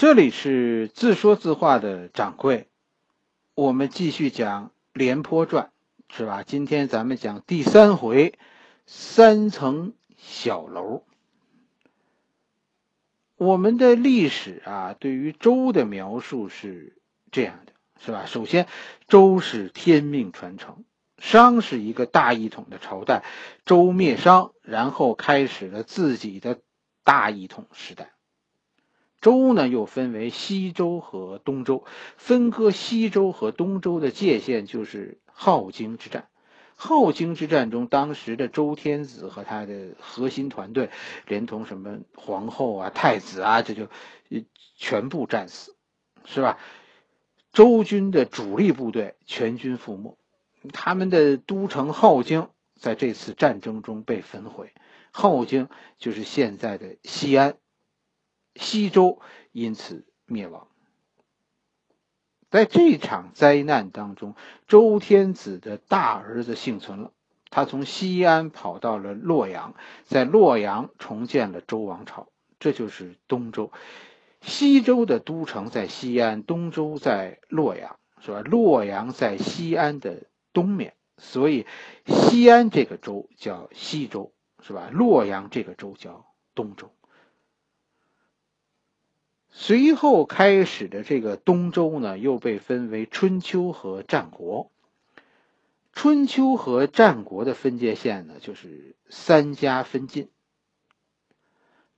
这里是自说自话的掌柜，我们继续讲《廉颇传》，是吧？今天咱们讲第三回，三层小楼。我们的历史啊，对于周的描述是这样的，是吧？首先，周是天命传承，商是一个大一统的朝代，周灭商，然后开始了自己的大一统时代。周呢，又分为西周和东周，分割西周和东周的界限就是镐京之战。镐京之战中，当时的周天子和他的核心团队，连同什么皇后啊、太子啊，这就全部战死，是吧？周军的主力部队全军覆没，他们的都城镐京在这次战争中被焚毁。镐京就是现在的西安。西周因此灭亡。在这场灾难当中，周天子的大儿子幸存了，他从西安跑到了洛阳，在洛阳重建了周王朝，这就是东周。西周的都城在西安，东周在洛阳，是吧？洛阳在西安的东面，所以西安这个州叫西周，是吧？洛阳这个州叫东周。随后开始的这个东周呢，又被分为春秋和战国。春秋和战国的分界线呢，就是三家分晋。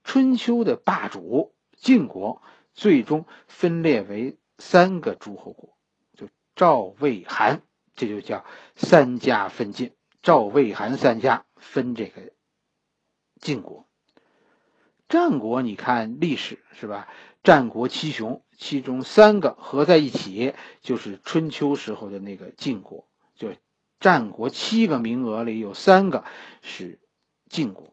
春秋的霸主晋国，最终分裂为三个诸侯国，就赵、魏、韩，这就叫三家分晋。赵、魏、韩三家分这个晋国。战国，你看历史是吧？战国七雄，其中三个合在一起就是春秋时候的那个晋国，就战国七个名额里有三个是晋国。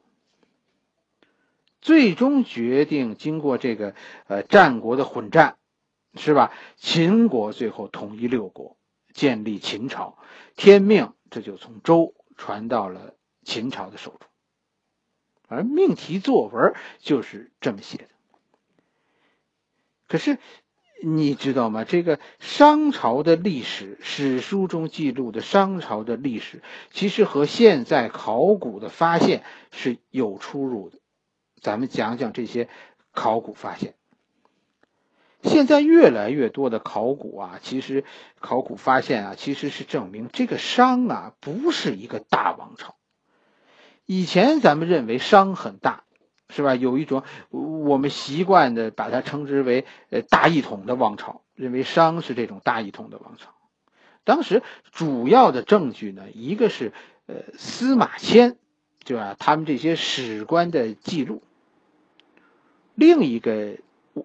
最终决定经过这个呃战国的混战，是吧？秦国最后统一六国，建立秦朝，天命这就从周传到了秦朝的手中，而命题作文就是这么写的。可是，你知道吗？这个商朝的历史，史书中记录的商朝的历史，其实和现在考古的发现是有出入的。咱们讲讲这些考古发现。现在越来越多的考古啊，其实考古发现啊，其实是证明这个商啊不是一个大王朝。以前咱们认为商很大。是吧？有一种我们习惯的把它称之为呃大一统的王朝，认为商是这种大一统的王朝。当时主要的证据呢，一个是呃司马迁，对吧？他们这些史官的记录。另一个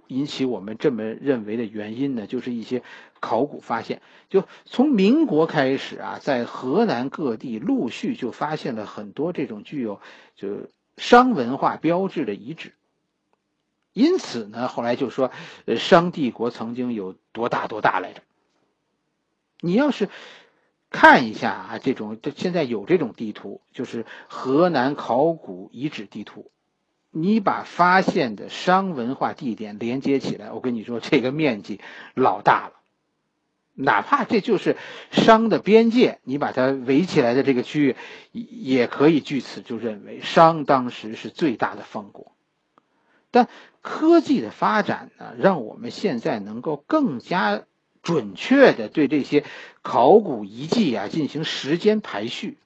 引起我们这么认为的原因呢，就是一些考古发现。就从民国开始啊，在河南各地陆续就发现了很多这种具有就。商文化标志的遗址，因此呢，后来就说，呃，商帝国曾经有多大多大来着？你要是看一下啊，这种这现在有这种地图，就是河南考古遗址地图，你把发现的商文化地点连接起来，我跟你说，这个面积老大了。哪怕这就是商的边界，你把它围起来的这个区域，也可以据此就认为商当时是最大的方国。但科技的发展呢，让我们现在能够更加准确的对这些考古遗迹啊进行时间排序。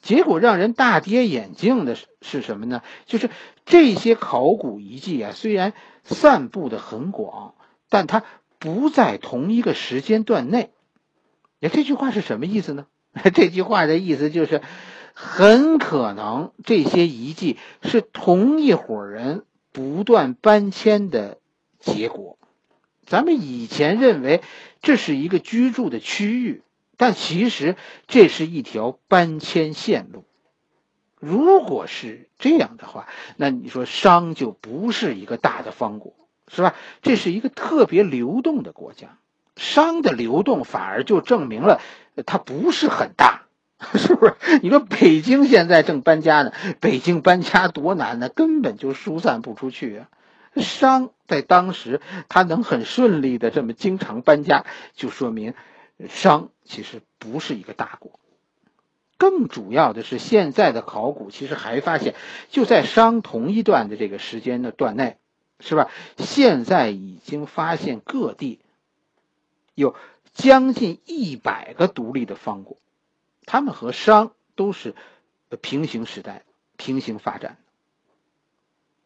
结果让人大跌眼镜的是是什么呢？就是这些考古遗迹啊，虽然散布的很广，但它。不在同一个时间段内，哎，这句话是什么意思呢？这句话的意思就是，很可能这些遗迹是同一伙人不断搬迁的结果。咱们以前认为这是一个居住的区域，但其实这是一条搬迁线路。如果是这样的话，那你说商就不是一个大的方国。是吧？这是一个特别流动的国家，商的流动反而就证明了它不是很大，是不是？你说北京现在正搬家呢，北京搬家多难呢？根本就疏散不出去啊！商在当时他能很顺利的这么经常搬家，就说明商其实不是一个大国。更主要的是，现在的考古其实还发现，就在商同一段的这个时间的段内，是吧？现在已经发现各地有将近一百个独立的方国，他们和商都是平行时代、平行发展的。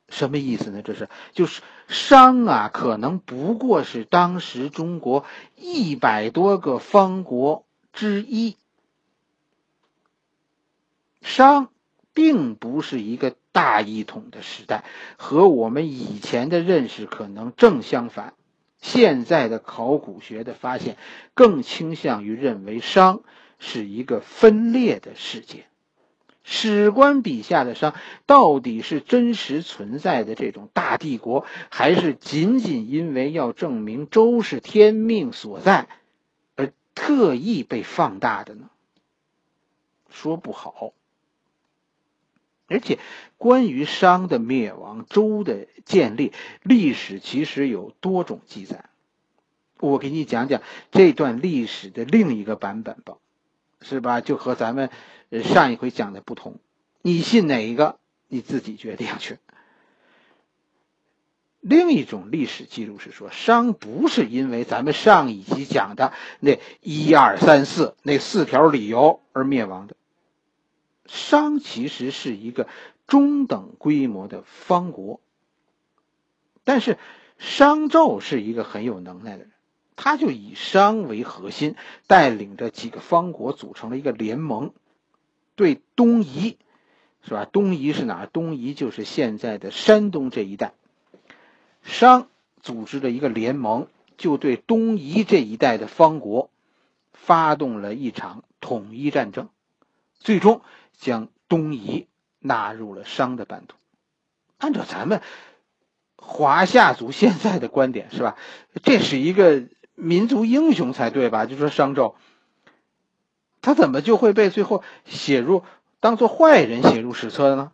什么意思呢？这是就是商啊，可能不过是当时中国一百多个方国之一。商并不是一个大一统的时代，和我们以前的认识可能正相反。现在的考古学的发现更倾向于认为商是一个分裂的世界。史官笔下的商到底是真实存在的这种大帝国，还是仅仅因为要证明周是天命所在而特意被放大的呢？说不好。而且，关于商的灭亡、周的建立，历史其实有多种记载。我给你讲讲这段历史的另一个版本吧，是吧？就和咱们上一回讲的不同。你信哪一个？你自己决定去。另一种历史记录是说，商不是因为咱们上一集讲的那一二三四那四条理由而灭亡的。商其实是一个中等规模的方国，但是商纣是一个很有能耐的人，他就以商为核心，带领着几个方国组成了一个联盟，对东夷，是吧？东夷是哪？东夷就是现在的山东这一带。商组织了一个联盟，就对东夷这一带的方国发动了一场统一战争，最终。将东夷纳入了商的版图。按照咱们华夏族现在的观点，是吧？这是一个民族英雄才对吧？就说商纣，他怎么就会被最后写入当做坏人写入史册的呢？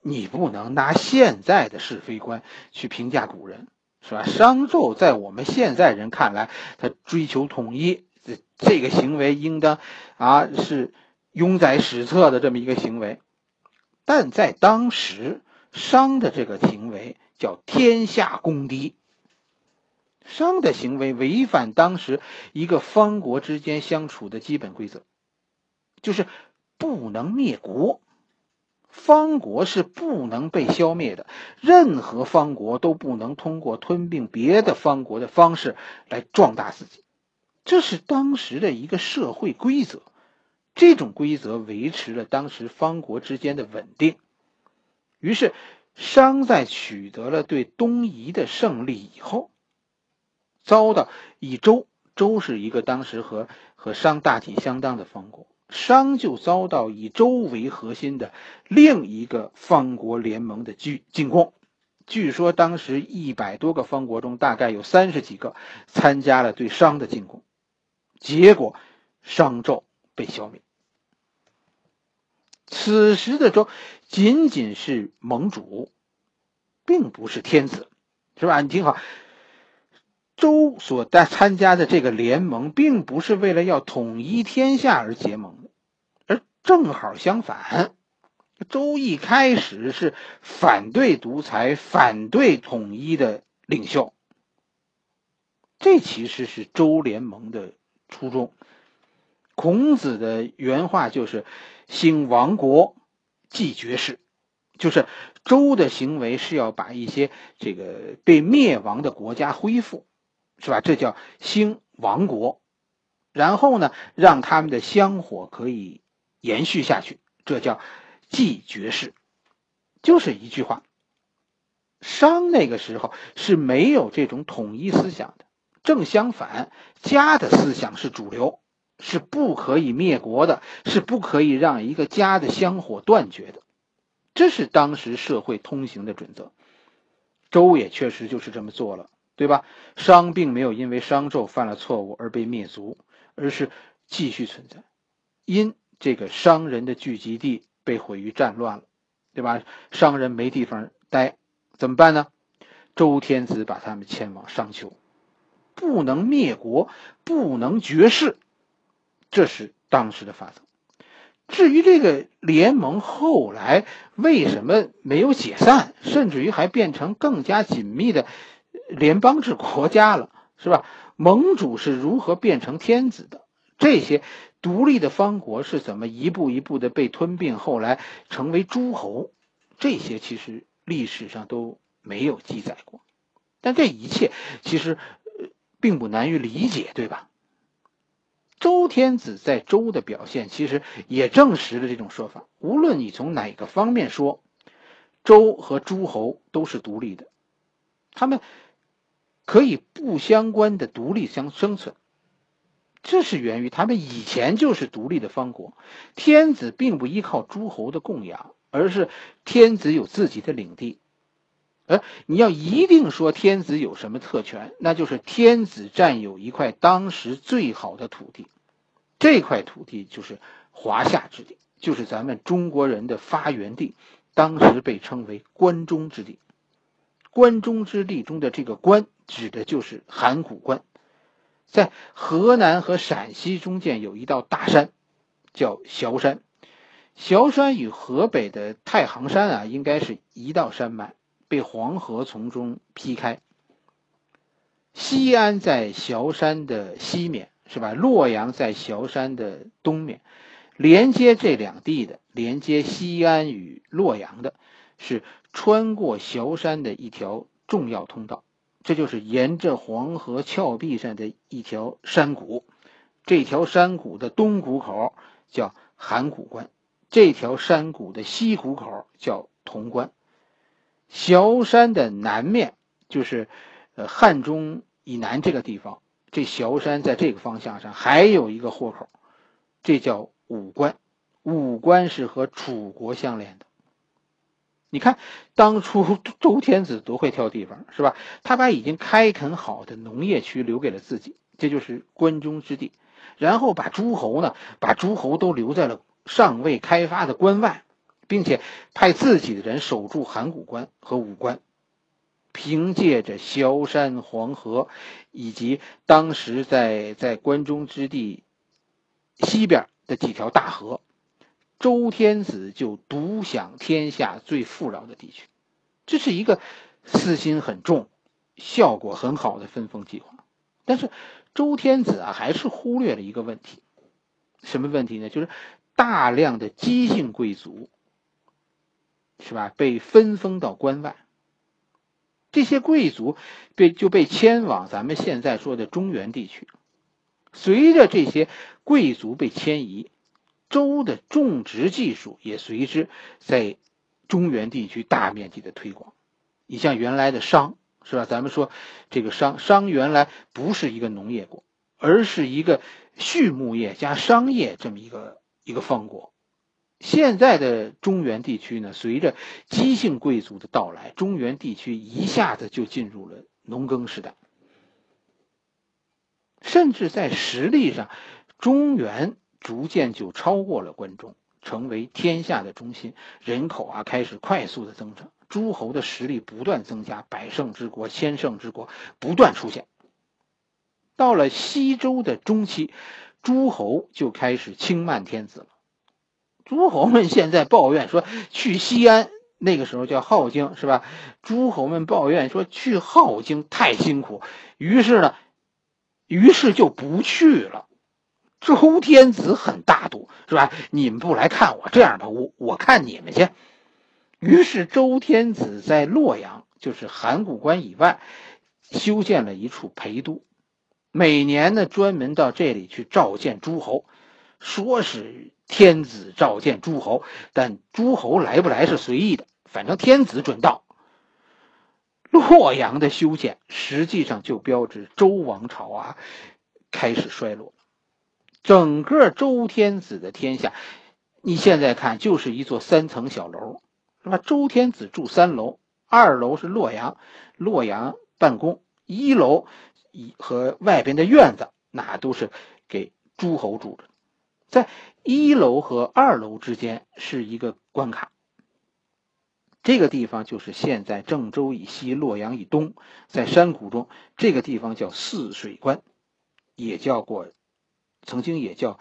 你不能拿现在的是非观去评价古人，是吧？商纣在我们现在人看来，他追求统一，这这个行为应当啊是。拥载史册的这么一个行为，但在当时，商的这个行为叫天下公敌。商的行为违反当时一个方国之间相处的基本规则，就是不能灭国，方国是不能被消灭的，任何方国都不能通过吞并别的方国的方式来壮大自己，这是当时的一个社会规则。这种规则维持了当时方国之间的稳定。于是，商在取得了对东夷的胜利以后，遭到以周，周是一个当时和和商大体相当的方国，商就遭到以周为核心的另一个方国联盟的进进攻。据说当时一百多个方国中，大概有三十几个参加了对商的进攻，结果商纣被消灭。此时的周仅仅是盟主，并不是天子，是吧？你听好，周所在参加的这个联盟，并不是为了要统一天下而结盟，而正好相反，周一开始是反对独裁、反对统一的领袖。这其实是周联盟的初衷。孔子的原话就是。兴亡国，继绝世，就是周的行为是要把一些这个被灭亡的国家恢复，是吧？这叫兴亡国，然后呢，让他们的香火可以延续下去，这叫继绝世，就是一句话。商那个时候是没有这种统一思想的，正相反，家的思想是主流。是不可以灭国的，是不可以让一个家的香火断绝的，这是当时社会通行的准则。周也确实就是这么做了，对吧？商并没有因为商纣犯了错误而被灭族，而是继续存在。因这个商人的聚集地被毁于战乱了，对吧？商人没地方待，怎么办呢？周天子把他们迁往商丘，不能灭国，不能绝世，这是当时的法则。至于这个联盟后来为什么没有解散，甚至于还变成更加紧密的联邦制国家了，是吧？盟主是如何变成天子的？这些独立的方国是怎么一步一步的被吞并，后来成为诸侯？这些其实历史上都。没有记载过，但这一切其实并不难于理解，对吧？周天子在周的表现，其实也证实了这种说法。无论你从哪个方面说，周和诸侯都是独立的，他们可以不相关的独立相生存。这是源于他们以前就是独立的方国，天子并不依靠诸侯的供养，而是天子有自己的领地。而你要一定说天子有什么特权，那就是天子占有一块当时最好的土地，这块土地就是华夏之地，就是咱们中国人的发源地，当时被称为关中之地。关中之地中的这个关，指的就是函谷关，在河南和陕西中间有一道大山，叫崤山。崤山与河北的太行山啊，应该是一道山脉。被黄河从中劈开。西安在崤山的西面，是吧？洛阳在崤山的东面，连接这两地的，连接西安与洛阳的，是穿过崤山的一条重要通道。这就是沿着黄河峭壁上的一条山谷。这条山谷的东谷口叫函谷关，这条山谷的西谷口叫潼关。崤山的南面就是，呃，汉中以南这个地方。这崤山在这个方向上还有一个豁口，这叫武关。武关是和楚国相连的。你看，当初 周天子多会挑地方，是吧？他把已经开垦好的农业区留给了自己，这就是关中之地。然后把诸侯呢，把诸侯都留在了尚未开发的关外。并且派自己的人守住函谷关和武关，凭借着萧山黄河，以及当时在在关中之地西边的几条大河，周天子就独享天下最富饶的地区。这是一个私心很重、效果很好的分封计划。但是周天子啊，还是忽略了一个问题，什么问题呢？就是大量的姬姓贵族。是吧？被分封到关外，这些贵族被就被迁往咱们现在说的中原地区。随着这些贵族被迁移，周的种植技术也随之在中原地区大面积的推广。你像原来的商，是吧？咱们说这个商，商原来不是一个农业国，而是一个畜牧业加商业这么一个一个方国。现在的中原地区呢，随着姬姓贵族的到来，中原地区一下子就进入了农耕时代。甚至在实力上，中原逐渐就超过了关中，成为天下的中心。人口啊开始快速的增长，诸侯的实力不断增加，百胜之国、千胜之国不断出现。到了西周的中期，诸侯就开始轻慢天子了。诸侯们现在抱怨说去西安，那个时候叫镐京，是吧？诸侯们抱怨说去镐京太辛苦，于是呢，于是就不去了。周天子很大度，是吧？你们不来看我，这样吧，我我看你们去。于是周天子在洛阳，就是函谷关以外，修建了一处陪都，每年呢专门到这里去召见诸侯，说是。天子召见诸侯，但诸侯来不来是随意的，反正天子准到。洛阳的修建实际上就标志周王朝啊开始衰落。整个周天子的天下，你现在看就是一座三层小楼，是吧？周天子住三楼，二楼是洛阳，洛阳办公，一楼一和外边的院子那都是给诸侯住的。在一楼和二楼之间是一个关卡。这个地方就是现在郑州以西、洛阳以东，在山谷中，这个地方叫泗水关，也叫过，曾经也叫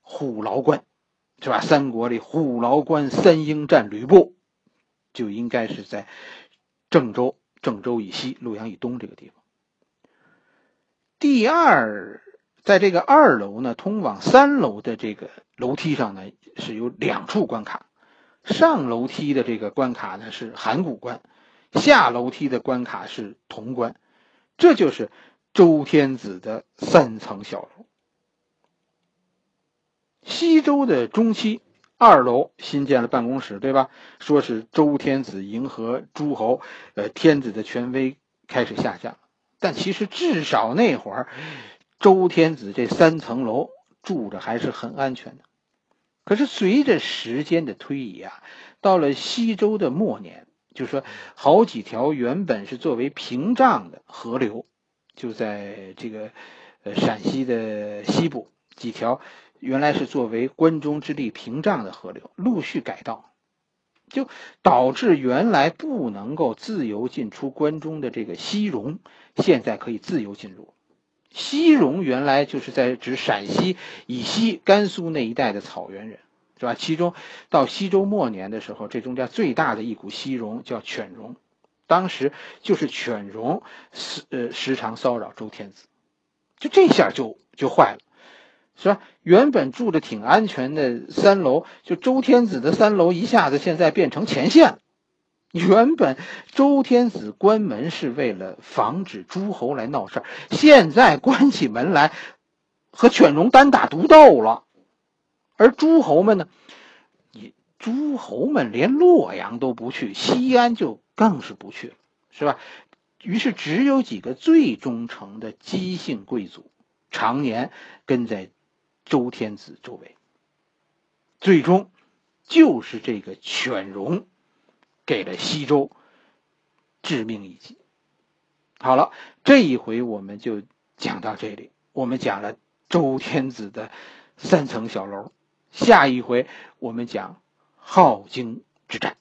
虎牢关，是吧？三国里虎牢关三英战吕布，就应该是在郑州、郑州以西、洛阳以东这个地方。第二，在这个二楼呢，通往三楼的这个楼梯上呢，是有两处关卡。上楼梯的这个关卡呢是函谷关，下楼梯的关卡是潼关，这就是周天子的三层小楼。西周的中期，二楼新建了办公室，对吧？说是周天子迎合诸侯，呃，天子的权威开始下降。但其实至少那会儿，周天子这三层楼住着还是很安全的。可是随着时间的推移啊，到了西周的末年，就说好几条原本是作为屏障的河流，就在这个呃陕西的西部几条原来是作为关中之地屏障的河流，陆续改道，就导致原来不能够自由进出关中的这个西戎，现在可以自由进入。西戎原来就是在指陕西以西、甘肃那一带的草原人，是吧？其中到西周末年的时候，这中间最大的一股西戎叫犬戎，当时就是犬戎时呃时常骚扰周天子，就这下就就坏了，是吧？原本住着挺安全的三楼，就周天子的三楼一下子现在变成前线了。原本周天子关门是为了防止诸侯来闹事儿，现在关起门来和犬戎单打独斗了。而诸侯们呢，你诸侯们连洛阳都不去，西安就更是不去了，是吧？于是只有几个最忠诚的姬姓贵族，常年跟在周天子周围。最终，就是这个犬戎。给了西周致命一击。好了，这一回我们就讲到这里。我们讲了周天子的三层小楼，下一回我们讲镐京之战。